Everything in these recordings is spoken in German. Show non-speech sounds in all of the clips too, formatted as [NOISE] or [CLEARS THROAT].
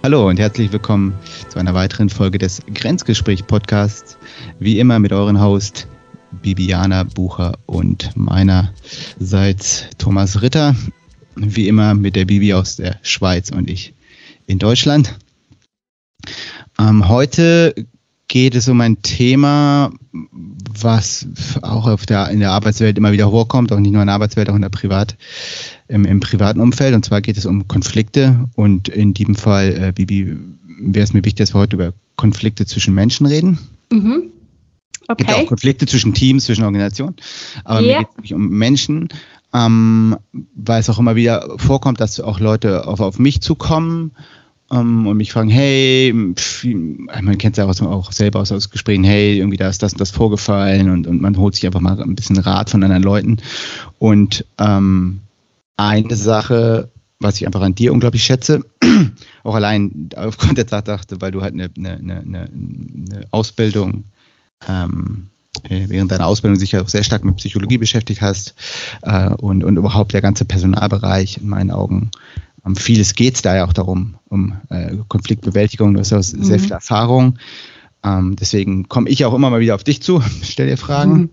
Hallo und herzlich willkommen zu einer weiteren Folge des Grenzgespräch-Podcasts. Wie immer mit euren Host Bibiana Bucher und meinerseits Thomas Ritter. Wie immer mit der Bibi aus der Schweiz und ich in Deutschland. Ähm, heute geht es um ein Thema, was auch auf der, in der Arbeitswelt immer wieder hochkommt, auch nicht nur in der Arbeitswelt, auch in der Privat, im, im privaten Umfeld. Und zwar geht es um Konflikte. Und in diesem Fall, äh, Bibi, wäre es mir wichtig, dass wir heute über Konflikte zwischen Menschen reden. Mhm. Okay. Gibt auch Konflikte zwischen Teams, zwischen Organisationen. Aber yeah. mir geht es um Menschen, ähm, weil es auch immer wieder vorkommt, dass auch Leute auf, auf mich zukommen um, und mich fragen, hey, pf, man kennt es ja auch, auch selber aus, aus Gesprächen, hey, irgendwie da ist das und das vorgefallen und, und man holt sich einfach mal ein bisschen Rat von anderen Leuten. Und ähm, eine Sache, was ich einfach an dir unglaublich schätze, [CLEARS THROAT] auch allein aufgrund der Tatsache, weil du halt eine, eine, eine, eine Ausbildung ähm, äh, während deiner Ausbildung sich ja auch sehr stark mit Psychologie beschäftigt hast äh, und, und überhaupt der ganze Personalbereich in meinen Augen um vieles geht es da ja auch darum, um äh, Konfliktbewältigung. Du hast ja mhm. sehr viel Erfahrung. Ähm, deswegen komme ich auch immer mal wieder auf dich zu, [LAUGHS] stell dir Fragen.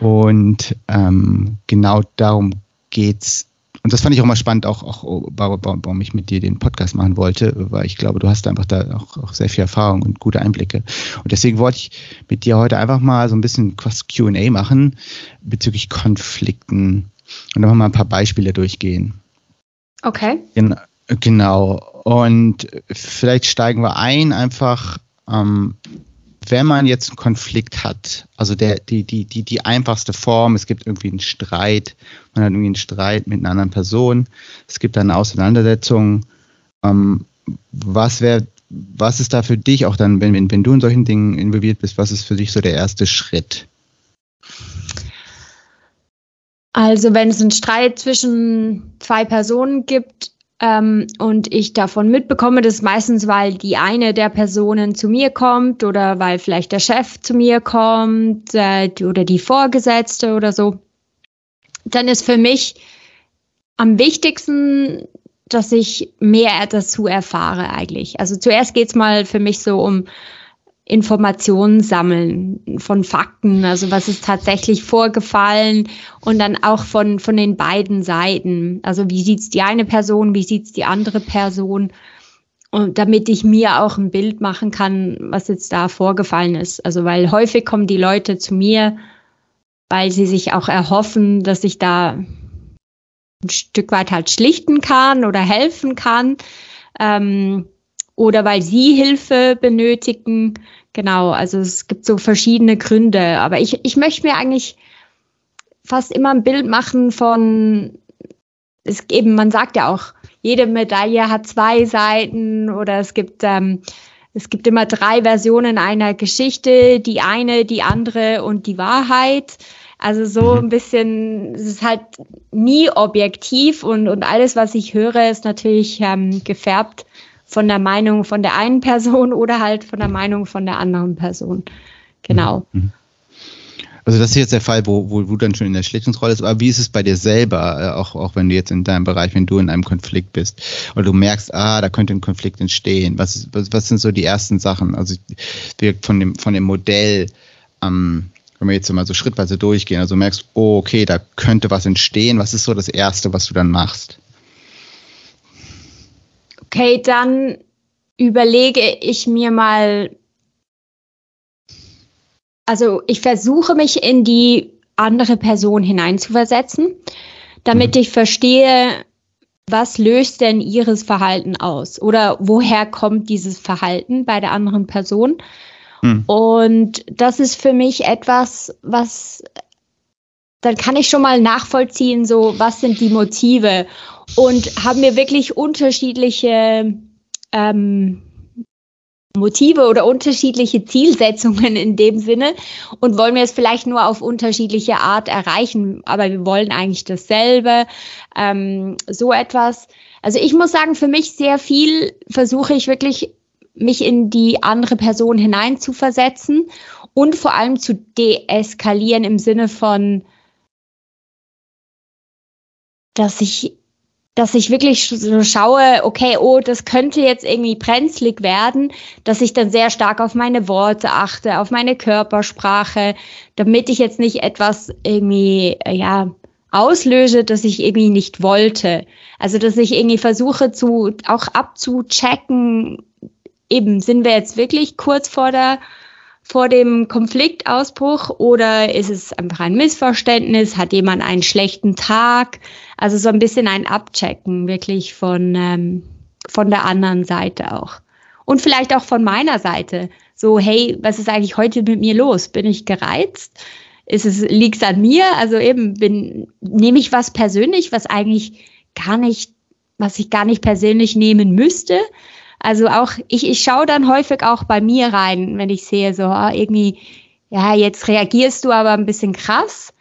Mhm. Und ähm, genau darum geht's. Und das fand ich auch mal spannend, auch, auch warum ich mit dir den Podcast machen wollte, weil ich glaube, du hast einfach da auch, auch sehr viel Erfahrung und gute Einblicke. Und deswegen wollte ich mit dir heute einfach mal so ein bisschen was QA machen bezüglich Konflikten und einfach mal ein paar Beispiele durchgehen. Okay. Genau. Und vielleicht steigen wir ein, einfach, ähm, wenn man jetzt einen Konflikt hat, also der, die, die, die, die einfachste Form, es gibt irgendwie einen Streit, man hat irgendwie einen Streit mit einer anderen Person, es gibt eine Auseinandersetzung, ähm, was wäre, was ist da für dich auch dann, wenn, wenn, wenn du in solchen Dingen involviert bist, was ist für dich so der erste Schritt? Also wenn es einen Streit zwischen zwei Personen gibt ähm, und ich davon mitbekomme, das ist meistens, weil die eine der Personen zu mir kommt oder weil vielleicht der Chef zu mir kommt äh, oder die Vorgesetzte oder so, dann ist für mich am wichtigsten, dass ich mehr dazu erfahre eigentlich. Also zuerst geht's mal für mich so um Informationen sammeln von Fakten, also was ist tatsächlich vorgefallen und dann auch von, von den beiden Seiten. Also wie sieht's die eine Person, wie sieht's die andere Person? Und damit ich mir auch ein Bild machen kann, was jetzt da vorgefallen ist. Also weil häufig kommen die Leute zu mir, weil sie sich auch erhoffen, dass ich da ein Stück weit halt schlichten kann oder helfen kann. Ähm, oder weil sie Hilfe benötigen. Genau, also es gibt so verschiedene Gründe. Aber ich, ich möchte mir eigentlich fast immer ein Bild machen von, es eben, man sagt ja auch, jede Medaille hat zwei Seiten oder es gibt, ähm, es gibt immer drei Versionen einer Geschichte, die eine, die andere und die Wahrheit. Also so ein bisschen, es ist halt nie objektiv und, und alles, was ich höre, ist natürlich ähm, gefärbt von der Meinung von der einen Person [LAUGHS] oder halt von der Meinung von der anderen Person. Genau. Mhm. Mhm. Also das ist jetzt der Fall, wo, wo du dann schon in der Schlichtungsrolle bist, aber wie ist es bei dir selber, äh, auch, auch wenn du jetzt in deinem Bereich, wenn du in einem Konflikt bist oder du merkst, ah, da könnte ein Konflikt entstehen, was, was, was sind so die ersten Sachen? Also von dem, von dem Modell, ähm, wenn wir jetzt mal so schrittweise durchgehen, also merkst, oh, okay, da könnte was entstehen, was ist so das Erste, was du dann machst? Okay, dann überlege ich mir mal, also ich versuche mich in die andere Person hineinzuversetzen, damit mhm. ich verstehe, was löst denn ihres Verhalten aus oder woher kommt dieses Verhalten bei der anderen Person. Mhm. Und das ist für mich etwas, was dann kann ich schon mal nachvollziehen, so was sind die Motive und haben wir wirklich unterschiedliche ähm, Motive oder unterschiedliche Zielsetzungen in dem Sinne und wollen wir es vielleicht nur auf unterschiedliche Art erreichen, aber wir wollen eigentlich dasselbe, ähm, so etwas. Also ich muss sagen, für mich sehr viel versuche ich wirklich mich in die andere Person hinein zu versetzen und vor allem zu deeskalieren im Sinne von, dass ich dass ich wirklich so schaue, okay, oh, das könnte jetzt irgendwie brenzlig werden, dass ich dann sehr stark auf meine Worte achte, auf meine Körpersprache, damit ich jetzt nicht etwas irgendwie, äh, ja, auslöse, dass ich irgendwie nicht wollte. Also, dass ich irgendwie versuche zu, auch abzuchecken, eben, sind wir jetzt wirklich kurz vor der vor dem Konfliktausbruch oder ist es einfach ein Missverständnis? Hat jemand einen schlechten Tag? Also so ein bisschen ein Abchecken wirklich von, ähm, von der anderen Seite auch. Und vielleicht auch von meiner Seite. So, hey, was ist eigentlich heute mit mir los? Bin ich gereizt? Ist es, liegt's an mir? Also eben, bin, nehme ich was persönlich, was eigentlich gar nicht, was ich gar nicht persönlich nehmen müsste? Also auch, ich, ich schaue dann häufig auch bei mir rein, wenn ich sehe, so ah, irgendwie, ja, jetzt reagierst du aber ein bisschen krass,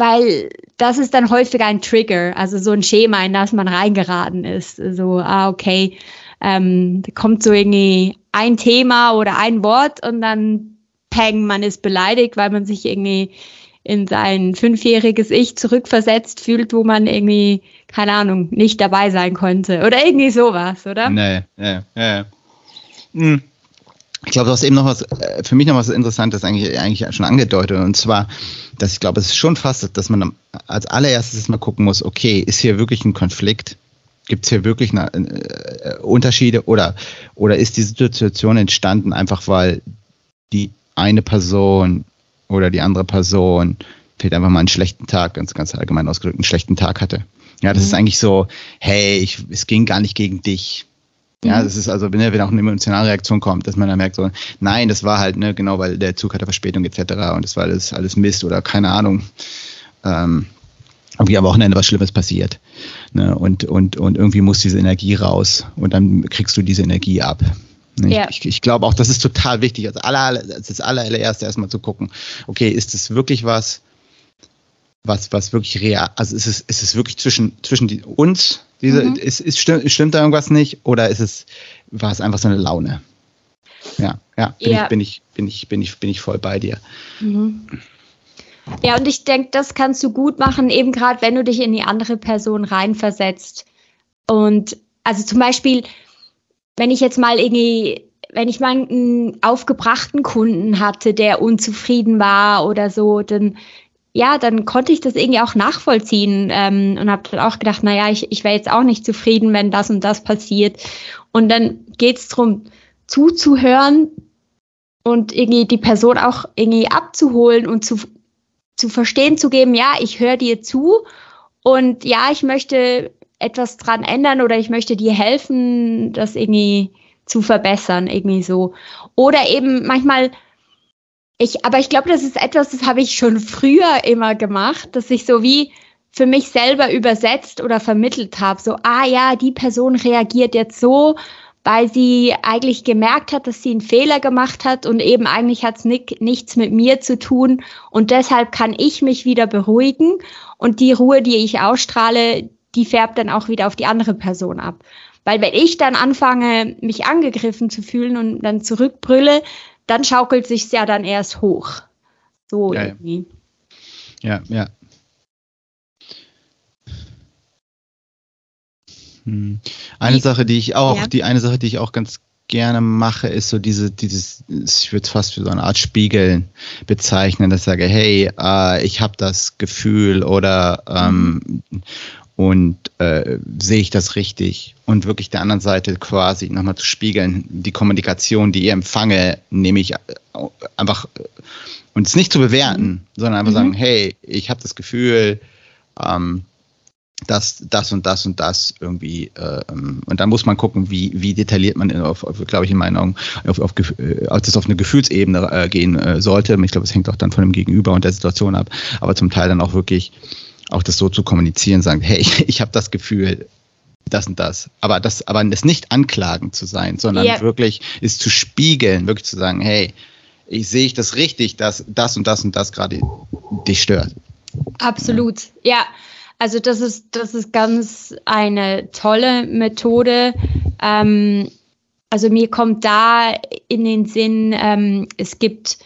weil das ist dann häufig ein Trigger, also so ein Schema, in das man reingeraten ist. So, ah, okay, ähm, da kommt so irgendwie ein Thema oder ein Wort und dann peng, man ist beleidigt, weil man sich irgendwie in sein fünfjähriges Ich zurückversetzt fühlt, wo man irgendwie, keine Ahnung, nicht dabei sein konnte. Oder irgendwie sowas, oder? Nee, ja, ja. Hm. Ich glaube, du hast eben noch was, äh, für mich noch was Interessantes eigentlich, eigentlich schon angedeutet. Und zwar, dass ich glaube, es ist schon fast, dass man als allererstes mal gucken muss, okay, ist hier wirklich ein Konflikt? Gibt es hier wirklich eine, äh, Unterschiede oder, oder ist die Situation entstanden einfach, weil die eine Person oder die andere Person vielleicht einfach mal einen schlechten Tag, ganz, ganz allgemein ausgedrückt, einen schlechten Tag hatte. Ja, das mhm. ist eigentlich so, hey, ich, es ging gar nicht gegen dich. Ja, mhm. das ist also, wenn, wenn auch eine emotionale Reaktion kommt, dass man dann merkt so, nein, das war halt, ne, genau, weil der Zug hatte Verspätung etc. und das war alles, alles Mist oder keine Ahnung. Ähm, irgendwie am Wochenende was Schlimmes passiert. Ne, und, und, und irgendwie muss diese Energie raus und dann kriegst du diese Energie ab. Ja. Ich, ich glaube auch, das ist total wichtig, als, aller, als das allererste erstmal zu gucken, okay, ist es wirklich was, was, was wirklich real, also ist es, ist es wirklich zwischen, zwischen die, uns, diese, mhm. ist, ist, stimmt, stimmt da irgendwas nicht oder ist es, war es einfach so eine Laune? Ja, ja, bin, ja. Ich, bin, ich, bin, ich, bin, ich, bin ich voll bei dir. Mhm. Ja, und ich denke, das kannst du gut machen, eben gerade wenn du dich in die andere Person reinversetzt. Und also zum Beispiel, wenn ich jetzt mal irgendwie, wenn ich mal einen aufgebrachten Kunden hatte, der unzufrieden war oder so, dann ja, dann konnte ich das irgendwie auch nachvollziehen ähm, und habe dann auch gedacht, naja, ich, ich wäre jetzt auch nicht zufrieden, wenn das und das passiert. Und dann geht's drum zuzuhören und irgendwie die Person auch irgendwie abzuholen und zu, zu verstehen zu geben, ja, ich höre dir zu und ja, ich möchte etwas dran ändern oder ich möchte dir helfen, das irgendwie zu verbessern, irgendwie so. Oder eben manchmal, ich, aber ich glaube, das ist etwas, das habe ich schon früher immer gemacht, dass ich so wie für mich selber übersetzt oder vermittelt habe. So, ah ja, die Person reagiert jetzt so, weil sie eigentlich gemerkt hat, dass sie einen Fehler gemacht hat und eben eigentlich hat es nichts mit mir zu tun und deshalb kann ich mich wieder beruhigen und die Ruhe, die ich ausstrahle, die färbt dann auch wieder auf die andere Person ab. Weil wenn ich dann anfange, mich angegriffen zu fühlen und dann zurückbrülle, dann schaukelt sich ja dann erst hoch. So ja, irgendwie. Ja, ja. Hm. Eine die, Sache, die ich auch, ja. die eine Sache, die ich auch ganz gerne mache, ist so diese, dieses, ich würde es fast für so eine Art Spiegeln bezeichnen, dass ich sage, hey, äh, ich habe das Gefühl oder ähm, mhm und äh, sehe ich das richtig und wirklich der anderen Seite quasi nochmal zu spiegeln, die Kommunikation, die ihr empfange, nehme ich äh, einfach äh, und es nicht zu bewerten, sondern einfach mhm. sagen, hey, ich habe das Gefühl, ähm, dass das und das und das irgendwie äh, und dann muss man gucken, wie, wie detailliert man auf, auf glaube ich in meinen Augen auf, auf, äh, auf das auf eine Gefühlsebene äh, gehen äh, sollte. Ich glaube, es hängt auch dann von dem Gegenüber und der Situation ab, aber zum Teil dann auch wirklich auch das so zu kommunizieren, sagen, hey, [LAUGHS] ich, ich habe das Gefühl, das und das. Aber das, aber es nicht anklagend zu sein, sondern yeah. wirklich es zu spiegeln, wirklich zu sagen, hey, ich sehe ich das richtig, dass das und das und das gerade dich stört. Absolut, ja. ja. Also das ist, das ist ganz eine tolle Methode. Ähm, also mir kommt da in den Sinn, ähm, es gibt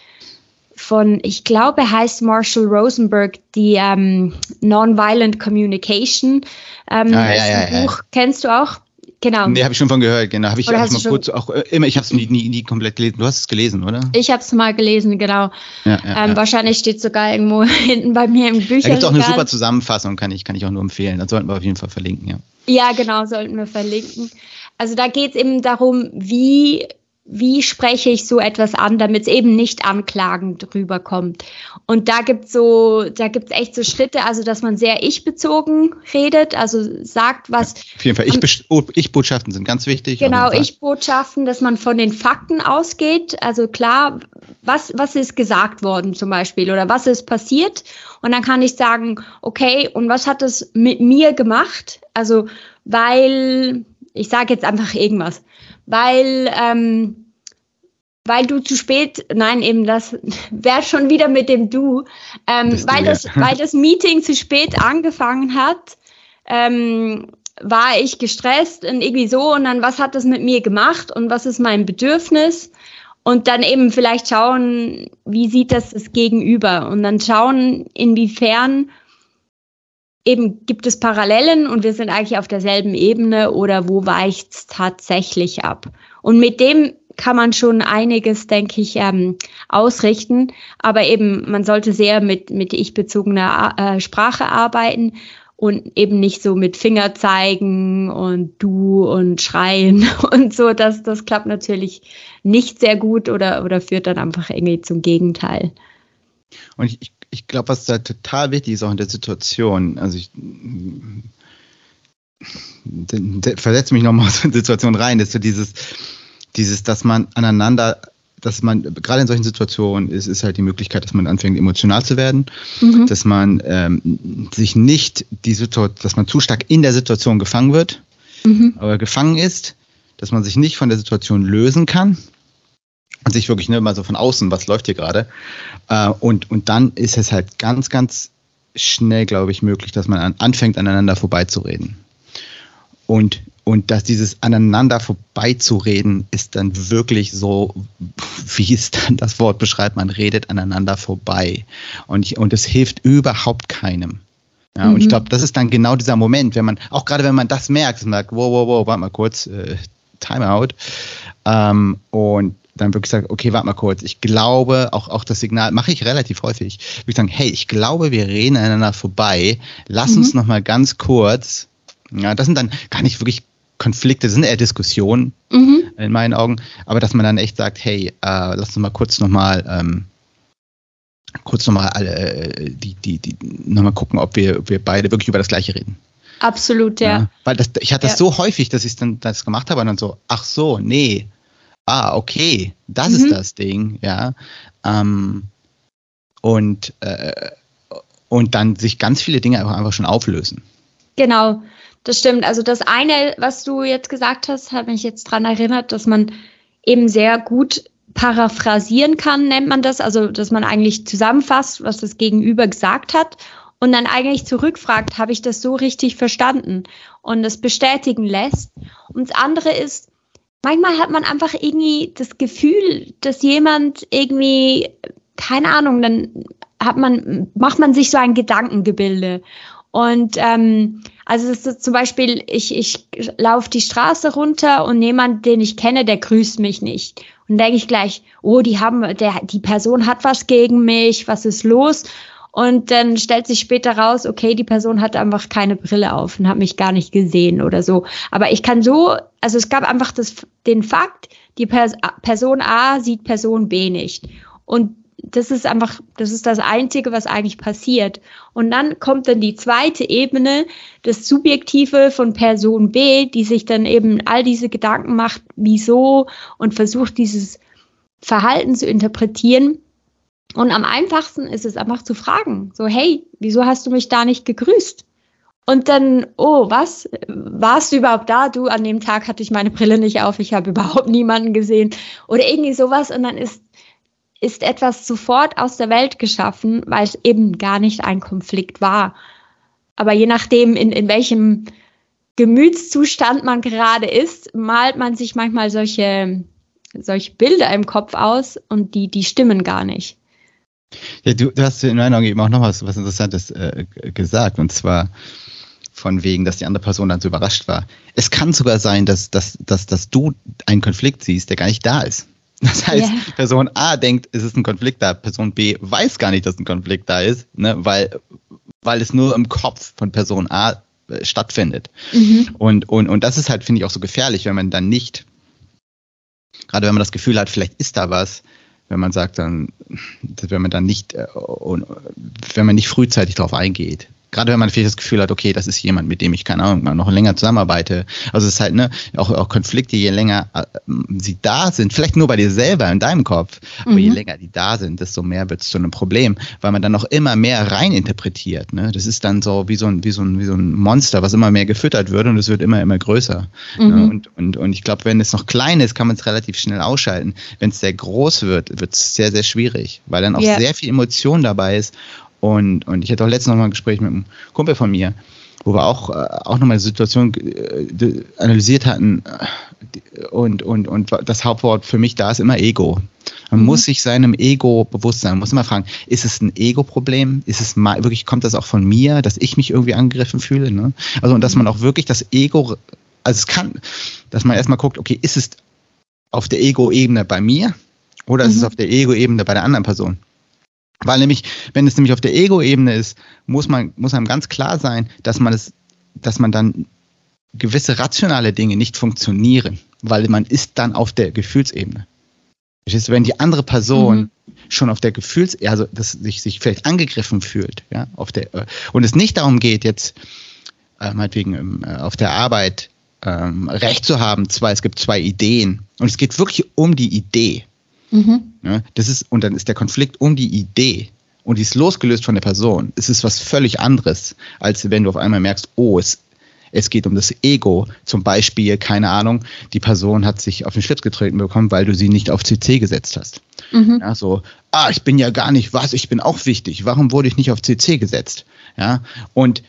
von, ich glaube, heißt Marshall Rosenberg, die ähm, Nonviolent Communication. Ähm, ah, ja, ja, Buch, ja. kennst du auch? Genau. Nee, habe ich schon von gehört, genau. Habe ich hab mal kurz auch äh, immer, ich habe es nie, nie, nie, komplett gelesen. Du hast es gelesen, oder? Ich habe es mal gelesen, genau. Ja, ja, ähm, ja. Wahrscheinlich steht sogar irgendwo [LAUGHS] hinten bei mir im Bücher. Da gibt auch eine super Zusammenfassung, kann ich, kann ich auch nur empfehlen. Das sollten wir auf jeden Fall verlinken, ja. Ja, genau, sollten wir verlinken. Also da geht es eben darum, wie wie spreche ich so etwas an, damit es eben nicht anklagend rüberkommt. Und da gibt's so, da gibt's echt so Schritte, also dass man sehr ich-bezogen redet, also sagt, was. Auf jeden Fall, Ich-Botschaften sind ganz wichtig. Genau, Ich-Botschaften, dass man von den Fakten ausgeht. Also klar, was, was ist gesagt worden zum Beispiel oder was ist passiert? Und dann kann ich sagen, okay, und was hat das mit mir gemacht? Also, weil, ich sage jetzt einfach irgendwas weil, ähm, weil du zu spät, nein, eben das [LAUGHS] wäre schon wieder mit dem Du, ähm, das weil, das, [LAUGHS] weil das Meeting zu spät angefangen hat, ähm, war ich gestresst und irgendwie so und dann, was hat das mit mir gemacht und was ist mein Bedürfnis? Und dann eben vielleicht schauen, wie sieht das das Gegenüber und dann schauen, inwiefern eben gibt es Parallelen und wir sind eigentlich auf derselben Ebene oder wo weicht es tatsächlich ab? Und mit dem kann man schon einiges, denke ich, ähm, ausrichten. Aber eben, man sollte sehr mit, mit ich-bezogener äh, Sprache arbeiten und eben nicht so mit Finger zeigen und du und schreien [LAUGHS] und so. Das, das klappt natürlich nicht sehr gut oder, oder führt dann einfach irgendwie zum Gegenteil. Und ich, ich glaube, was da total wichtig ist, auch in der Situation, also ich versetze mich nochmal so in Situation rein, ist so dieses, dieses, dass man aneinander, dass man, gerade in solchen Situationen ist, ist halt die Möglichkeit, dass man anfängt, emotional zu werden, mhm. dass man ähm, sich nicht die Situation, dass man zu stark in der Situation gefangen wird, mhm. aber gefangen ist, dass man sich nicht von der Situation lösen kann, sich wirklich nur mal so von außen, was läuft hier gerade. Äh, und, und dann ist es halt ganz, ganz schnell, glaube ich, möglich, dass man an, anfängt, aneinander vorbeizureden. Und, und dass dieses aneinander vorbeizureden ist dann wirklich so, [LAUGHS] wie es dann das Wort beschreibt, man redet aneinander vorbei. Und, ich, und es hilft überhaupt keinem. Ja, mhm. Und ich mhm. glaube, das ist dann genau dieser Moment, wenn man, auch gerade wenn man das merkt, man sagt, wow, wow, wow, warte mal kurz, äh, Timeout. Ähm, und dann wirklich sage, okay, warte mal kurz, ich glaube, auch, auch das Signal mache ich relativ häufig, würde ich sagen, hey, ich glaube, wir reden aneinander vorbei, lass mhm. uns nochmal ganz kurz, ja, das sind dann gar nicht wirklich Konflikte, das sind eher Diskussionen mhm. in meinen Augen, aber dass man dann echt sagt, hey, äh, lass uns mal kurz nochmal, ähm, kurz nochmal alle, äh, die, die, die, nochmal gucken, ob wir, ob wir beide wirklich über das Gleiche reden. Absolut, ja. ja weil das, ich hatte ja. das so häufig, dass ich dann das gemacht habe und dann so, ach so, nee, ah, okay, das mhm. ist das Ding, ja. Ähm, und, äh, und dann sich ganz viele Dinge einfach schon auflösen. Genau, das stimmt. Also das eine, was du jetzt gesagt hast, hat mich jetzt daran erinnert, dass man eben sehr gut paraphrasieren kann, nennt man das. Also, dass man eigentlich zusammenfasst, was das Gegenüber gesagt hat und dann eigentlich zurückfragt, habe ich das so richtig verstanden und das bestätigen lässt. Und das andere ist, manchmal hat man einfach irgendwie das Gefühl, dass jemand irgendwie, keine Ahnung, dann hat man, macht man sich so ein Gedankengebilde. Und ähm, also das ist zum Beispiel, ich, ich laufe die Straße runter und jemand, den ich kenne, der grüßt mich nicht. Und denke ich gleich, oh, die haben, der, die Person hat was gegen mich, was ist los? Und dann stellt sich später raus, okay, die Person hat einfach keine Brille auf und hat mich gar nicht gesehen oder so. Aber ich kann so, also es gab einfach das, den Fakt, die Pers Person A sieht Person B nicht. Und das ist einfach, das ist das Einzige, was eigentlich passiert. Und dann kommt dann die zweite Ebene, das Subjektive von Person B, die sich dann eben all diese Gedanken macht, wieso und versucht, dieses Verhalten zu interpretieren. Und am einfachsten ist es einfach zu fragen, so, hey, wieso hast du mich da nicht gegrüßt? Und dann, oh, was? Warst du überhaupt da? Du, an dem Tag hatte ich meine Brille nicht auf, ich habe überhaupt niemanden gesehen. Oder irgendwie sowas. Und dann ist, ist etwas sofort aus der Welt geschaffen, weil es eben gar nicht ein Konflikt war. Aber je nachdem, in, in welchem Gemütszustand man gerade ist, malt man sich manchmal solche, solche Bilder im Kopf aus und die, die stimmen gar nicht. Ja, du, du hast in meiner Meinung eben auch noch was, was Interessantes äh, gesagt, und zwar von wegen, dass die andere Person dann so überrascht war. Es kann sogar sein, dass, dass, dass, dass du einen Konflikt siehst, der gar nicht da ist. [LAUGHS] Das heißt, yeah. Person A denkt, es ist ein Konflikt da, Person B weiß gar nicht, dass ein Konflikt da ist, ne, weil, weil es nur im Kopf von Person A äh, stattfindet. Mhm. Und, und, und das ist halt, finde ich, auch so gefährlich, wenn man dann nicht, gerade wenn man das Gefühl hat, vielleicht ist da was, wenn man sagt dann, wenn man dann nicht, äh, wenn man nicht frühzeitig darauf eingeht gerade wenn man vielleicht das Gefühl hat, okay, das ist jemand, mit dem ich, keine Ahnung, noch länger zusammenarbeite. Also es ist halt, ne, auch, auch Konflikte, je länger äh, sie da sind, vielleicht nur bei dir selber, in deinem Kopf, mhm. aber je mhm. länger die da sind, desto mehr wird es zu einem Problem, weil man dann noch immer mehr reininterpretiert. Ne? Das ist dann so wie so, ein, wie, so ein, wie so ein Monster, was immer mehr gefüttert wird und es wird immer, immer größer. Ne? Mhm. Ne? Und, und, und ich glaube, wenn es noch klein ist, kann man es relativ schnell ausschalten. Wenn es sehr groß wird, wird es sehr, sehr schwierig, weil dann auch yeah. sehr viel Emotion dabei ist und, und ich hatte auch letztens noch mal ein Gespräch mit einem Kumpel von mir, wo wir auch, äh, auch nochmal die Situation äh, analysiert hatten. Und, und, und das Hauptwort für mich da ist immer Ego. Man mhm. muss sich seinem Ego bewusst sein. Man muss immer fragen, ist es ein Ego-Problem? Ist es mal, wirklich, kommt das auch von mir, dass ich mich irgendwie angegriffen fühle? Ne? Also, und dass man auch wirklich das Ego, also es kann, dass man erstmal guckt, okay, ist es auf der Ego-Ebene bei mir oder mhm. ist es mhm. auf der Ego-Ebene bei der anderen Person? Weil nämlich, wenn es nämlich auf der Ego-Ebene ist, muss man, muss einem ganz klar sein, dass man es, dass man dann gewisse rationale Dinge nicht funktionieren, weil man ist dann auf der Gefühlsebene. Wenn die andere Person mhm. schon auf der Gefühls, also dass sich, sich vielleicht angegriffen fühlt, ja, auf der, und es nicht darum geht, jetzt äh, meinetwegen äh, auf der Arbeit ähm, Recht zu haben, zwar es gibt zwei Ideen und es geht wirklich um die Idee. Mhm. Ja, das ist, und dann ist der Konflikt um die Idee und die ist losgelöst von der Person. Es ist was völlig anderes, als wenn du auf einmal merkst, oh, es, es geht um das Ego. Zum Beispiel, keine Ahnung, die Person hat sich auf den Schlips getreten bekommen, weil du sie nicht auf CC gesetzt hast. Mhm. Ja, so, ah, ich bin ja gar nicht was, ich bin auch wichtig. Warum wurde ich nicht auf CC gesetzt? Ja, und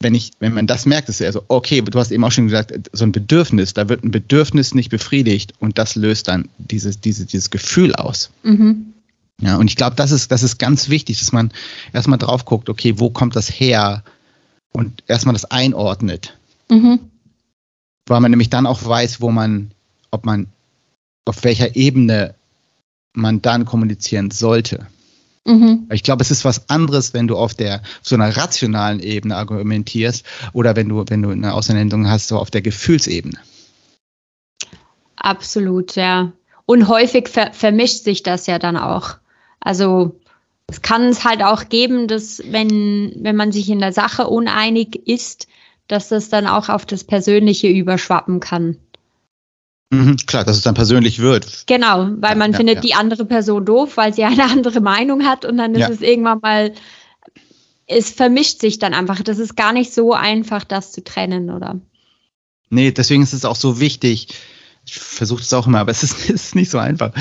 wenn ich, wenn man das merkt, ist ja so, okay, du hast eben auch schon gesagt, so ein Bedürfnis, da wird ein Bedürfnis nicht befriedigt und das löst dann dieses, dieses, dieses Gefühl aus. Mhm. Ja, und ich glaube, das ist, das ist ganz wichtig, dass man erstmal drauf guckt, okay, wo kommt das her? Und erstmal das einordnet. Mhm. Weil man nämlich dann auch weiß, wo man, ob man, auf welcher Ebene man dann kommunizieren sollte. Mhm. Ich glaube, es ist was anderes, wenn du auf der auf so einer rationalen Ebene argumentierst oder wenn du, wenn du eine Auseinandersetzung hast, so auf der Gefühlsebene. Absolut, ja. Und häufig ver vermischt sich das ja dann auch. Also es kann es halt auch geben, dass wenn, wenn man sich in der Sache uneinig ist, dass das dann auch auf das Persönliche überschwappen kann. Mhm, klar, dass es dann persönlich wird. Genau, weil man ja, findet ja. die andere Person doof, weil sie eine [LAUGHS] andere Meinung hat und dann ist ja. es irgendwann mal, es vermischt sich dann einfach. Das ist gar nicht so einfach, das zu trennen, oder? Nee, deswegen ist es auch so wichtig. Ich versuche es auch immer, aber es ist, [LAUGHS] ist, nicht so einfach.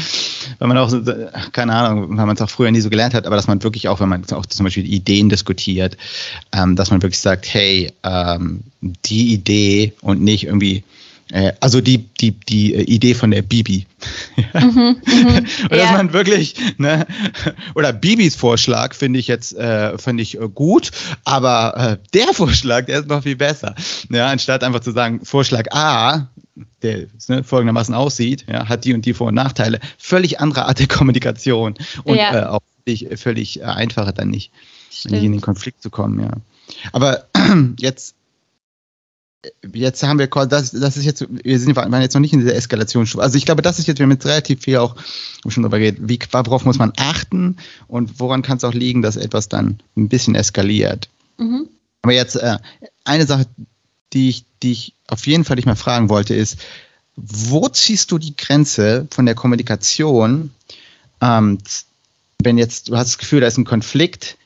Weil man auch, keine Ahnung, weil man es auch früher nie so gelernt hat, aber dass man wirklich auch, wenn man auch zum Beispiel Ideen diskutiert, ähm, dass man wirklich sagt, hey, ähm, die Idee und nicht irgendwie, also die, die, die äh, Idee von der Bibi. mhm, [LAUGHS] mh, und dass man wirklich, ne, oder Bibis Vorschlag finde ich jetzt, äh, finde ich äh, gut, aber äh, der [LAUGHS] Vorschlag, der ist noch viel besser. Ja, anstatt einfach zu sagen, Vorschlag A, der ne, folgendermaßen aussieht, ja, hat die und die Vor- und Nachteile, völlig andere Art der Kommunikation und ja. äh, auch völlig, völlig äh, einfacher dann nicht, nicht in den Konflikt zu kommen, ja. Aber [CLEARS THROAT] jetzt jetzt haben wir, das, das ist jetzt, wir sind, waren jetzt noch nicht in dieser Eskalationsstufe. Also ich glaube, das ist jetzt, wir haben jetzt relativ viel auch schon darüber geredet, wie, worauf muss man achten und woran kann es auch liegen, dass etwas dann ein bisschen eskaliert. Mhm. Aber jetzt äh, eine Sache, die ich, die ich auf jeden Fall dich mal fragen wollte, ist, wo ziehst du die Grenze von der Kommunikation, ähm, wenn jetzt, du hast das Gefühl, da ist ein Konflikt,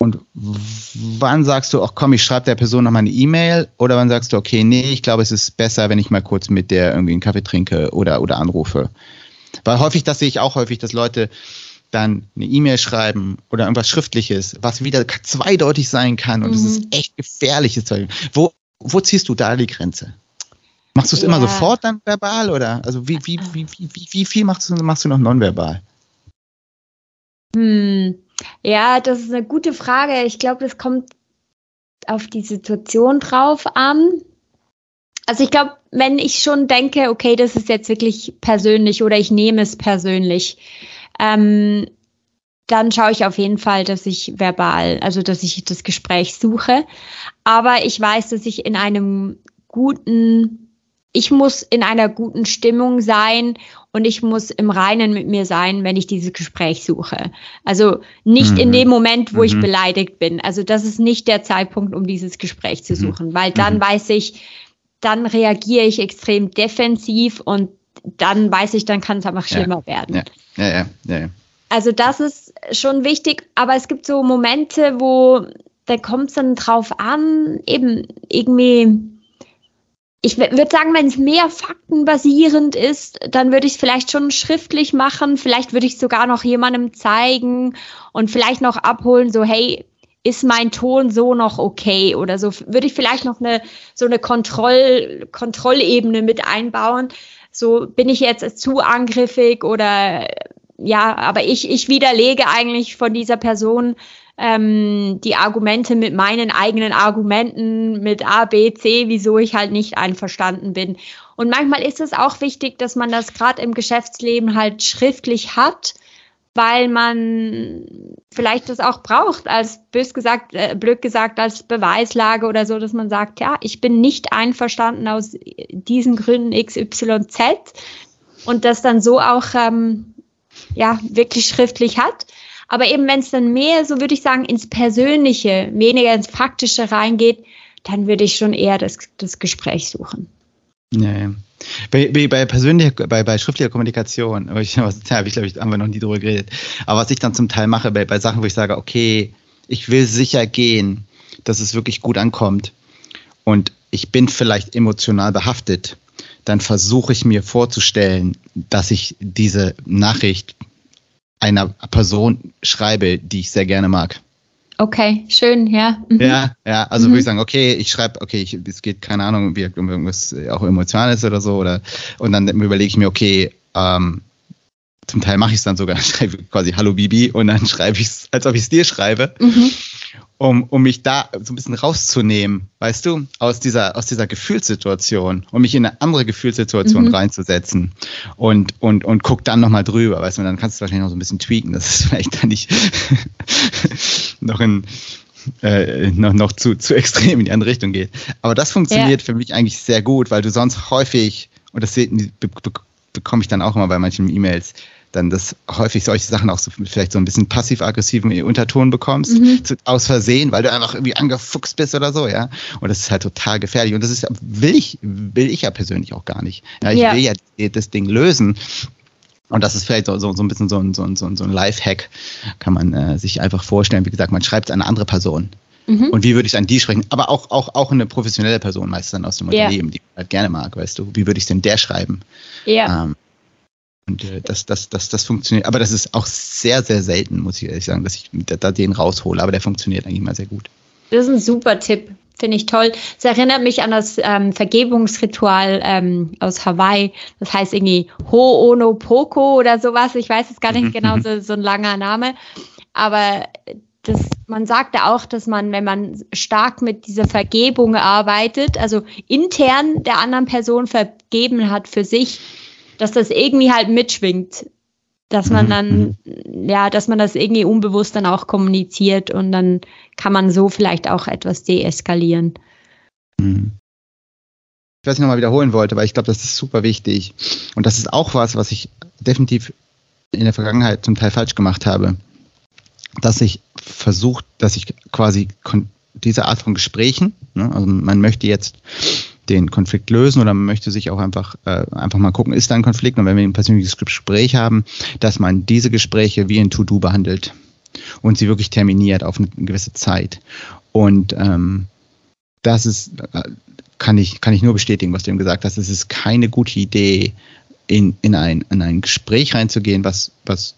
und wann sagst du, ach komm, ich schreibe der Person nochmal eine E-Mail oder wann sagst du, okay, nee, ich glaube, es ist besser, wenn ich mal kurz mit der irgendwie einen Kaffee trinke oder, oder anrufe. Weil häufig, das sehe ich auch häufig, dass Leute dann eine E-Mail schreiben oder irgendwas Schriftliches, was wieder zweideutig sein kann und es mhm. ist echt gefährliches Zeug. Wo, wo ziehst du da die Grenze? Machst du es ja. immer sofort dann verbal oder also wie, wie, wie, wie, wie, wie viel machst du, machst du noch nonverbal? Hm. Ja, das ist eine gute Frage. Ich glaube, das kommt auf die Situation drauf an. Also ich glaube, wenn ich schon denke, okay, das ist jetzt wirklich persönlich oder ich nehme es persönlich, ähm, dann schaue ich auf jeden Fall, dass ich verbal, also dass ich das Gespräch suche. Aber ich weiß, dass ich in einem guten, ich muss in einer guten Stimmung sein und ich muss im Reinen mit mir sein, wenn ich dieses Gespräch suche. Also nicht mhm. in dem Moment, wo mhm. ich beleidigt bin. Also das ist nicht der Zeitpunkt, um dieses Gespräch zu mhm. suchen, weil dann mhm. weiß ich, dann reagiere ich extrem defensiv und dann weiß ich, dann kann es einfach schlimmer ja. werden. Ja. Ja, ja, ja, ja. Also das ist schon wichtig, aber es gibt so Momente, wo da kommt es dann drauf an, eben irgendwie, ich würde sagen, wenn es mehr faktenbasierend ist, dann würde ich es vielleicht schon schriftlich machen, vielleicht würde ich sogar noch jemandem zeigen und vielleicht noch abholen, so hey, ist mein Ton so noch okay oder so würde ich vielleicht noch eine so eine Kontroll Kontrollebene mit einbauen. So bin ich jetzt zu angriffig oder ja, aber ich, ich widerlege eigentlich von dieser Person ähm, die Argumente mit meinen eigenen Argumenten, mit A, B, C, wieso ich halt nicht einverstanden bin. Und manchmal ist es auch wichtig, dass man das gerade im Geschäftsleben halt schriftlich hat, weil man vielleicht das auch braucht, als bös gesagt, äh, blöd gesagt, als Beweislage oder so, dass man sagt, ja, ich bin nicht einverstanden aus diesen Gründen XYZ und das dann so auch ähm, ja, wirklich schriftlich hat. Aber eben, wenn es dann mehr, so würde ich sagen, ins Persönliche, weniger ins Faktische reingeht, dann würde ich schon eher das, das Gespräch suchen. Ja, ja. Bei, bei, persönlicher, bei, bei schriftlicher Kommunikation, aber [LAUGHS] ich, ja, ich glaube, ich haben wir noch nie drüber geredet. Aber was ich dann zum Teil mache, bei, bei Sachen, wo ich sage, okay, ich will sicher gehen, dass es wirklich gut ankommt und ich bin vielleicht emotional behaftet, dann versuche ich mir vorzustellen, dass ich diese Nachricht einer Person schreibe, die ich sehr gerne mag. Okay, schön, ja. Mhm. Ja, ja, also mhm. würde ich sagen, okay, ich schreibe, okay, ich, es geht, keine Ahnung, wie, um irgendwas auch Emotionales oder so, oder und dann überlege ich mir, okay, ähm, zum Teil mache ich es dann sogar, [LAUGHS] schreibe quasi Hallo Bibi und dann schreibe ich es, als ob ich es dir schreibe. Mhm um, um mich da so ein bisschen rauszunehmen, weißt du, aus dieser, aus dieser Gefühlssituation, um mich in eine andere Gefühlssituation mhm. reinzusetzen und, und, und guck dann nochmal drüber, weißt du, und dann kannst du wahrscheinlich noch so ein bisschen tweaken, dass es [LAUGHS] vielleicht dann nicht [LAUGHS] noch in, äh, noch, noch zu, zu extrem in die andere Richtung geht. Aber das funktioniert ja. für mich eigentlich sehr gut, weil du sonst häufig, und das bekomme ich dann auch immer bei manchen E-Mails, dann das häufig solche Sachen auch so, vielleicht so ein bisschen passiv-aggressiven Unterton bekommst, mhm. zu, aus Versehen, weil du einfach irgendwie angefuchst bist oder so, ja. Und das ist halt total gefährlich. Und das ist, will ich, will ich ja persönlich auch gar nicht. Ja, ich ja. will ja das Ding lösen. Und das ist vielleicht so, so, so ein bisschen so ein, so ein, so ein Lifehack, kann man äh, sich einfach vorstellen. Wie gesagt, man schreibt es an eine andere Person. Mhm. Und wie würde ich an die sprechen? Aber auch, auch, auch eine professionelle Person meistens dann aus dem. Unternehmen, die man halt gerne mag, weißt du. Wie würde ich es denn der schreiben? Ja. Ähm, und äh, das, das, das, das funktioniert. Aber das ist auch sehr, sehr selten, muss ich ehrlich sagen, dass ich da, da den raushole. Aber der funktioniert eigentlich mal sehr gut. Das ist ein super Tipp. Finde ich toll. Es erinnert mich an das ähm, Vergebungsritual ähm, aus Hawaii. Das heißt irgendwie Ho'onopono oder sowas. Ich weiß es gar nicht genau, so, so ein langer Name. Aber das, man sagte auch, dass man, wenn man stark mit dieser Vergebung arbeitet, also intern der anderen Person vergeben hat für sich, dass das irgendwie halt mitschwingt. Dass man mhm, dann, mhm. ja, dass man das irgendwie unbewusst dann auch kommuniziert und dann kann man so vielleicht auch etwas deeskalieren. Mhm. Ich nochmal wiederholen wollte, weil ich glaube, das ist super wichtig. Und das ist auch was, was ich definitiv in der Vergangenheit zum Teil falsch gemacht habe. Dass ich versucht, dass ich quasi diese Art von Gesprächen, ne, also man möchte jetzt den Konflikt lösen oder man möchte sich auch einfach, äh, einfach mal gucken, ist da ein Konflikt und wenn wir ein persönliches Gespräch haben, dass man diese Gespräche wie ein To-Do behandelt und sie wirklich terminiert auf eine gewisse Zeit. Und ähm, das ist, äh, kann ich, kann ich nur bestätigen, was du ihm gesagt hast. Es ist keine gute Idee, in, in, ein, in ein Gespräch reinzugehen, was, was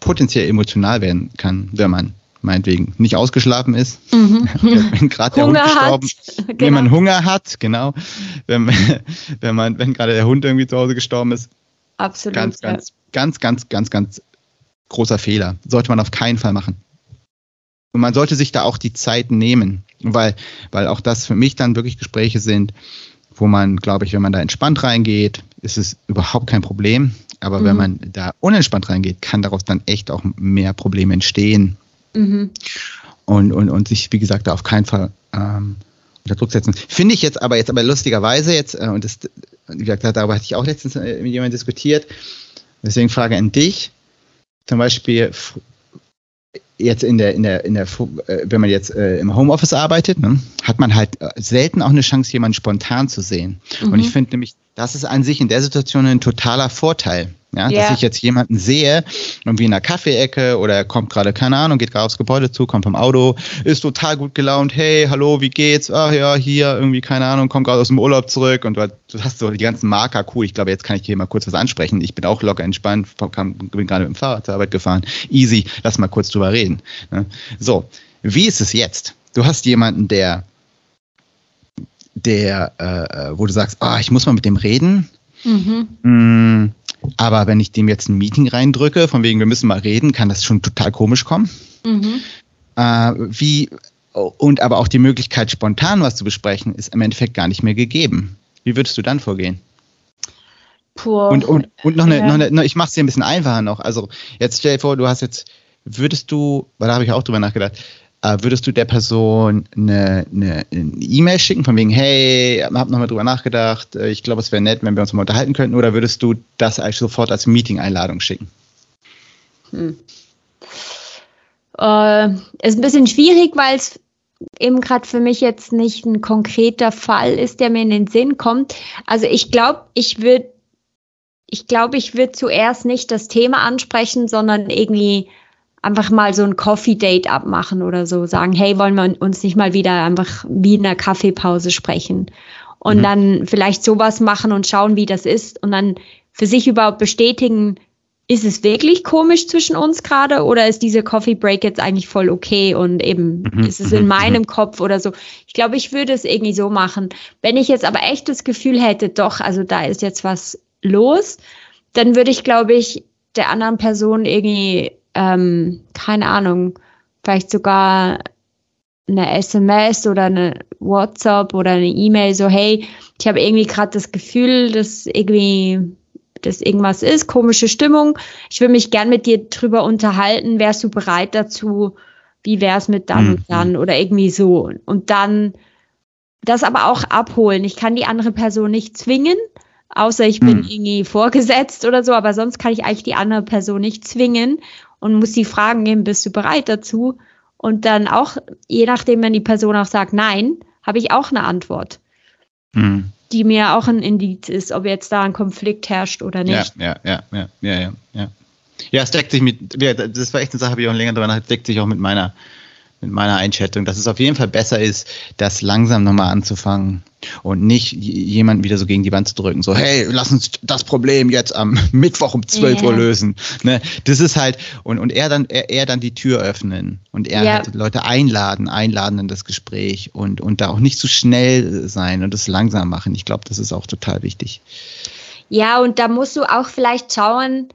potenziell emotional werden kann, wenn man meinetwegen nicht ausgeschlafen ist, mhm. [LAUGHS] wenn gerade der Hund gestorben, genau. [LAUGHS] wenn man Hunger hat, genau, wenn, [LAUGHS] wenn man, wenn gerade der Hund irgendwie zu Hause gestorben ist. Absolut. Ganz, ganz, ja. ganz, ganz, ganz, ganz großer Fehler. Sollte man auf keinen Fall machen. Und man sollte sich da auch die Zeit nehmen, weil, weil auch das für mich dann wirklich Gespräche sind, wo man, glaube ich, wenn man da entspannt reingeht, ist es überhaupt kein Problem. Aber mhm. wenn man da unentspannt reingeht, kann daraus dann echt auch mehr Probleme entstehen. Mhm. Und, und, und sich, wie gesagt, da auf keinen Fall ähm, unter Druck setzen. Finde ich jetzt aber jetzt aber lustigerweise jetzt, äh, und das, wie gesagt, darüber hatte ich auch letztens äh, mit jemandem diskutiert, deswegen Frage an dich. Zum Beispiel, jetzt in der, in der, in der, äh, wenn man jetzt äh, im Homeoffice arbeitet, ne, hat man halt äh, selten auch eine Chance, jemanden spontan zu sehen. Mhm. Und ich finde nämlich, das ist an sich in der Situation ein totaler Vorteil. Ja, yeah. dass ich jetzt jemanden sehe, irgendwie in einer Kaffeeecke oder er kommt gerade, keine Ahnung, geht gerade aufs Gebäude zu, kommt vom Auto, ist total gut gelaunt, hey, hallo, wie geht's? Ach ja, hier, irgendwie, keine Ahnung, kommt gerade aus dem Urlaub zurück und du hast so die ganzen Marker, cool, ich glaube, jetzt kann ich hier mal kurz was ansprechen. Ich bin auch locker entspannt, bin gerade mit dem Fahrrad zur Arbeit gefahren. Easy, lass mal kurz drüber reden. Ne? So, wie ist es jetzt? Du hast jemanden, der, der, äh, wo du sagst, ah, ich muss mal mit dem reden. Mhm. Mm, aber wenn ich dem jetzt ein Meeting reindrücke, von wegen, wir müssen mal reden, kann das schon total komisch kommen. Mhm. Äh, wie, und aber auch die Möglichkeit, spontan was zu besprechen, ist im Endeffekt gar nicht mehr gegeben. Wie würdest du dann vorgehen? Puh, und, und, und noch, eine, ja. noch eine, ich mache es dir ein bisschen einfacher noch. Also jetzt stell dir vor, du hast jetzt, würdest du, weil da habe ich auch drüber nachgedacht, äh, würdest du der Person eine E-Mail e schicken, von wegen, hey, hab nochmal drüber nachgedacht, äh, ich glaube, es wäre nett, wenn wir uns mal unterhalten könnten, oder würdest du das eigentlich sofort als Meeting-Einladung schicken? Hm. Äh, ist ein bisschen schwierig, weil es eben gerade für mich jetzt nicht ein konkreter Fall ist, der mir in den Sinn kommt. Also ich glaube, ich würde ich glaube, ich würde zuerst nicht das Thema ansprechen, sondern irgendwie einfach mal so ein Coffee-Date abmachen oder so, sagen, hey, wollen wir uns nicht mal wieder einfach wie in einer Kaffeepause sprechen? Und mhm. dann vielleicht sowas machen und schauen, wie das ist und dann für sich überhaupt bestätigen, ist es wirklich komisch zwischen uns gerade oder ist diese Coffee Break jetzt eigentlich voll okay und eben mhm. ist es in mhm. meinem Kopf oder so? Ich glaube, ich würde es irgendwie so machen. Wenn ich jetzt aber echt das Gefühl hätte, doch, also da ist jetzt was los, dann würde ich, glaube ich, der anderen Person irgendwie ähm, keine Ahnung, vielleicht sogar eine SMS oder eine WhatsApp oder eine E-Mail so, hey, ich habe irgendwie gerade das Gefühl, dass irgendwie dass irgendwas ist, komische Stimmung. Ich würde mich gern mit dir drüber unterhalten. Wärst du bereit dazu? Wie wär's mit dann mhm. und dann oder irgendwie so? Und dann das aber auch abholen. Ich kann die andere Person nicht zwingen, außer ich bin mhm. irgendwie vorgesetzt oder so, aber sonst kann ich eigentlich die andere Person nicht zwingen und muss die Fragen geben, bist du bereit dazu? Und dann auch, je nachdem, wenn die Person auch sagt Nein, habe ich auch eine Antwort, mhm. die mir auch ein Indiz ist, ob jetzt da ein Konflikt herrscht oder nicht. Ja, ja, ja, ja, ja, ja. Ja, ja es deckt sich mit, das war echt eine Sache, habe ich auch länger drüber nachgedacht, deckt sich auch mit meiner mit meiner Einschätzung, dass es auf jeden Fall besser ist, das langsam nochmal anzufangen und nicht jemanden wieder so gegen die Wand zu drücken, so, hey, lass uns das Problem jetzt am [LAUGHS] Mittwoch um 12 yeah. Uhr lösen. Ne? Das ist halt, und, und er dann, er, er dann die Tür öffnen und er ja. halt Leute einladen, einladen in das Gespräch und, und da auch nicht zu schnell sein und es langsam machen. Ich glaube, das ist auch total wichtig. Ja, und da musst du auch vielleicht schauen,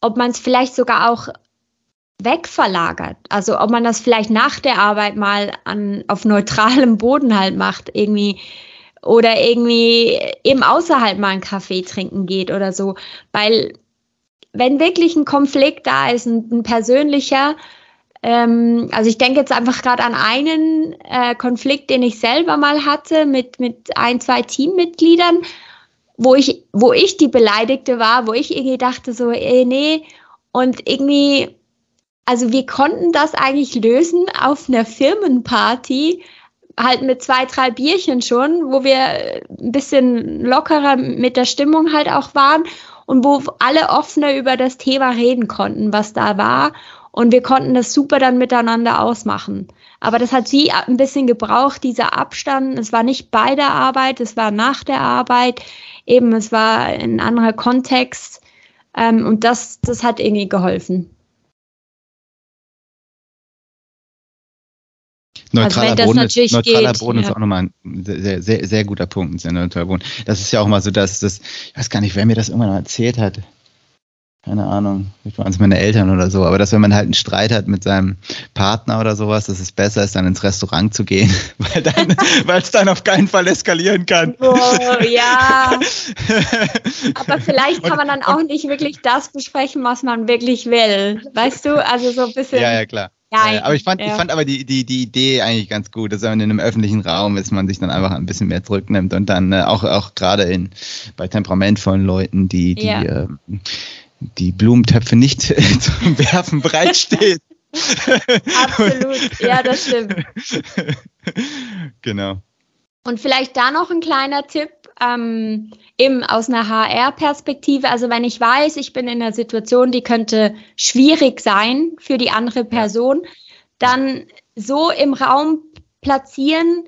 ob man es vielleicht sogar auch wegverlagert. Also ob man das vielleicht nach der Arbeit mal an, auf neutralem Boden halt macht, irgendwie oder irgendwie eben außerhalb mal einen Kaffee trinken geht oder so. Weil wenn wirklich ein Konflikt da ist, ein, ein persönlicher, ähm, also ich denke jetzt einfach gerade an einen äh, Konflikt, den ich selber mal hatte mit, mit ein, zwei Teammitgliedern, wo ich, wo ich die Beleidigte war, wo ich irgendwie dachte so, ey, nee, und irgendwie also wir konnten das eigentlich lösen auf einer Firmenparty, halt mit zwei, drei Bierchen schon, wo wir ein bisschen lockerer mit der Stimmung halt auch waren und wo alle offener über das Thema reden konnten, was da war. Und wir konnten das super dann miteinander ausmachen. Aber das hat sie ein bisschen gebraucht, dieser Abstand. Es war nicht bei der Arbeit, es war nach der Arbeit. Eben, es war ein anderer Kontext. Ähm, und das, das hat irgendwie geholfen. Neutraler also Boden, ist, neutraler geht, Boden ja. ist auch nochmal ein sehr, sehr, sehr guter Punkt. Neutraler Boden. Das ist ja auch mal so, dass das, ich weiß gar nicht, wer mir das irgendwann mal erzählt hat. keine Ahnung, vielleicht waren es meine Eltern oder so, aber dass wenn man halt einen Streit hat mit seinem Partner oder sowas, dass es besser ist, dann ins Restaurant zu gehen, [LAUGHS] weil dann, [LAUGHS] weil es dann auf keinen Fall eskalieren kann. Oh, ja. aber vielleicht kann man dann auch nicht wirklich das besprechen, was man wirklich will. Weißt du, also so ein bisschen. Ja, ja, klar. Ja, aber ich fand, ja. ich fand aber die, die, die Idee eigentlich ganz gut, dass man in einem öffentlichen Raum ist, man sich dann einfach ein bisschen mehr zurücknimmt und dann äh, auch, auch gerade in bei temperamentvollen Leuten, die, die, ja. äh, die Blumentöpfe nicht [LAUGHS] zum Werfen bereitsteht. Absolut, ja, das stimmt. [LAUGHS] Genau. Und vielleicht da noch ein kleiner Tipp, ähm, eben aus einer HR-Perspektive. Also wenn ich weiß, ich bin in einer Situation, die könnte schwierig sein für die andere Person, dann so im Raum platzieren,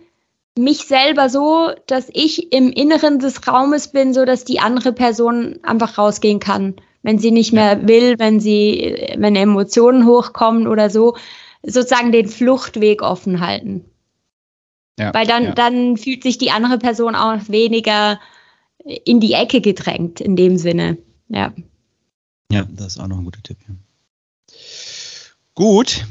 mich selber so, dass ich im Inneren des Raumes bin, so dass die andere Person einfach rausgehen kann wenn sie nicht mehr will, wenn sie, wenn Emotionen hochkommen oder so, sozusagen den Fluchtweg offen halten. Ja, Weil dann, ja. dann fühlt sich die andere Person auch weniger in die Ecke gedrängt, in dem Sinne. Ja. Ja, das ist auch noch ein guter Tipp. Ja. Gut,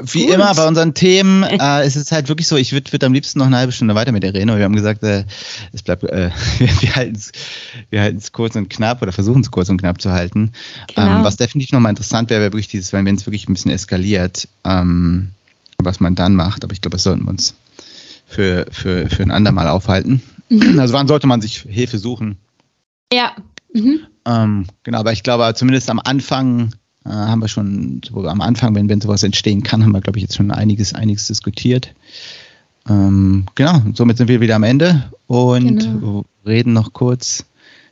wie Gut. immer bei unseren Themen äh, ist es halt wirklich so, ich würde würd am liebsten noch eine halbe Stunde weiter mit dir reden, aber wir haben gesagt, äh, es bleibt, äh, [LAUGHS] wir, halten es kurz und knapp oder versuchen es kurz und knapp zu halten. Genau. Ähm, was definitiv nochmal interessant wäre, wäre wirklich dieses, wenn es wirklich ein bisschen eskaliert, ähm, was man dann macht. Aber ich glaube, das sollten wir uns für, für, für ein andermal aufhalten. Mhm. Also wann sollte man sich Hilfe suchen? Ja. Mhm. Ähm, genau, aber ich glaube, zumindest am Anfang äh, haben wir schon am Anfang, wenn, wenn sowas entstehen kann, haben wir, glaube ich, jetzt schon einiges, einiges diskutiert. Ähm, genau, somit sind wir wieder am Ende und genau. reden noch kurz,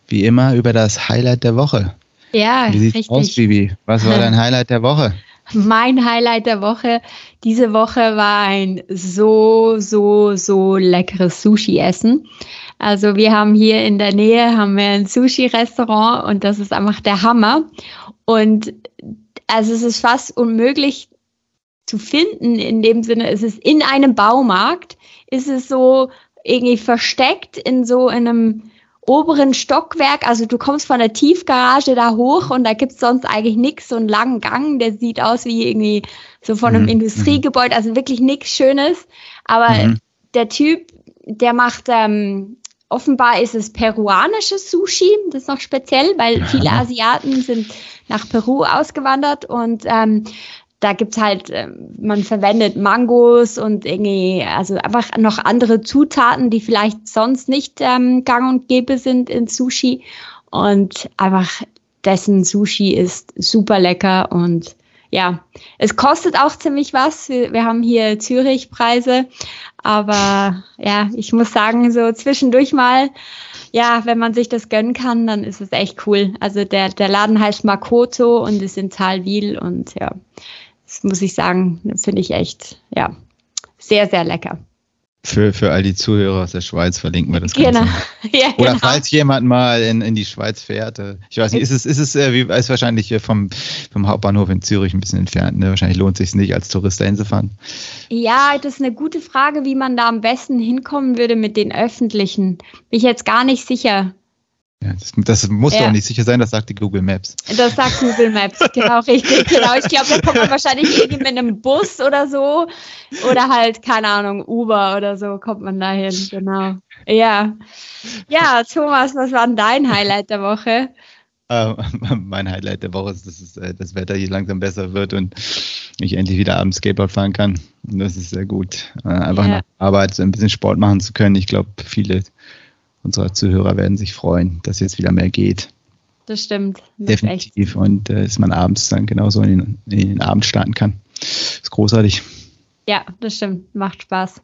wie immer, über das Highlight der Woche. Ja, wie sieht's richtig. aus, Bibi? Was war [LAUGHS] dein Highlight der Woche? Mein Highlight der Woche diese Woche war ein so, so, so leckeres Sushi-Essen. Also wir haben hier in der Nähe haben wir ein Sushi-Restaurant und das ist einfach der Hammer. Und also es ist fast unmöglich zu finden in dem Sinne, es ist in einem Baumarkt, ist es so irgendwie versteckt in so einem oberen Stockwerk. Also du kommst von der Tiefgarage da hoch und da gibt es sonst eigentlich nichts, so einen langen Gang, der sieht aus wie irgendwie so von einem mhm. Industriegebäude, also wirklich nichts Schönes. Aber mhm. der Typ, der macht ähm, offenbar ist es peruanisches Sushi, das ist noch speziell, weil viele Asiaten sind nach Peru ausgewandert und ähm, da gibt's halt, äh, man verwendet Mangos und irgendwie, also einfach noch andere Zutaten, die vielleicht sonst nicht ähm, gang und gäbe sind in Sushi. Und einfach dessen Sushi ist super lecker und ja, es kostet auch ziemlich was. Wir, wir haben hier Zürich-Preise, aber ja, ich muss sagen, so zwischendurch mal, ja, wenn man sich das gönnen kann, dann ist es echt cool. Also der, der Laden heißt Makoto und ist in Talwil und ja, muss ich sagen, finde ich echt, ja, sehr, sehr lecker. Für, für all die Zuhörer aus der Schweiz verlinken wir das Ganze. Genau. [LAUGHS] Ja, Oder genau. falls jemand mal in, in die Schweiz fährt. Äh, ich weiß nicht, ist es, ist es äh, wie, ist wahrscheinlich vom, vom Hauptbahnhof in Zürich ein bisschen entfernt. Ne? Wahrscheinlich lohnt es sich nicht, als Tourist dahin zu fahren. Ja, das ist eine gute Frage, wie man da am besten hinkommen würde mit den öffentlichen. Bin ich jetzt gar nicht sicher. Ja, das, das muss ja. doch nicht sicher sein, das sagt die Google Maps. Das sagt Google Maps, [LAUGHS] genau, richtig. Genau. Ich glaube, da kommt man wahrscheinlich irgendwie mit einem Bus oder so. Oder halt, keine Ahnung, Uber oder so kommt man dahin, genau. Ja. Ja, Thomas, was war denn dein Highlight der Woche? Uh, [LAUGHS] mein Highlight der Woche ist, dass es, äh, das Wetter hier langsam besser wird und ich endlich wieder abends Skateboard fahren kann. Und das ist sehr gut. Uh, einfach yeah. nach Arbeit so ein bisschen Sport machen zu können. Ich glaube, viele unsere Zuhörer werden sich freuen, dass jetzt wieder mehr geht. Das stimmt. Das Definitiv. Und äh, dass man abends dann genauso in den, in den Abend starten kann. Das ist großartig. Ja, das stimmt. Macht Spaß.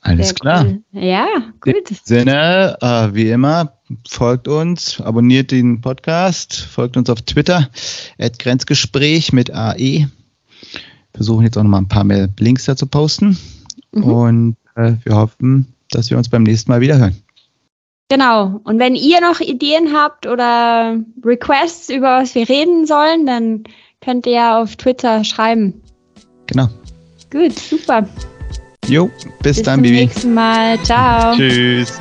Alles Sehr klar. Cool. Ja, gut. In Sinne, äh, wie immer, folgt uns, abonniert den Podcast, folgt uns auf Twitter, Grenzgespräch mit AE. Versuchen jetzt auch noch mal ein paar mehr Links dazu posten. Mhm. Und äh, wir hoffen, dass wir uns beim nächsten Mal wiederhören. Genau. Und wenn ihr noch Ideen habt oder Requests, über was wir reden sollen, dann könnt ihr ja auf Twitter schreiben. Genau. Gut, super. Jo, bis, bis dann, Bibi. Bis zum nächsten Mal. Ciao. Tschüss.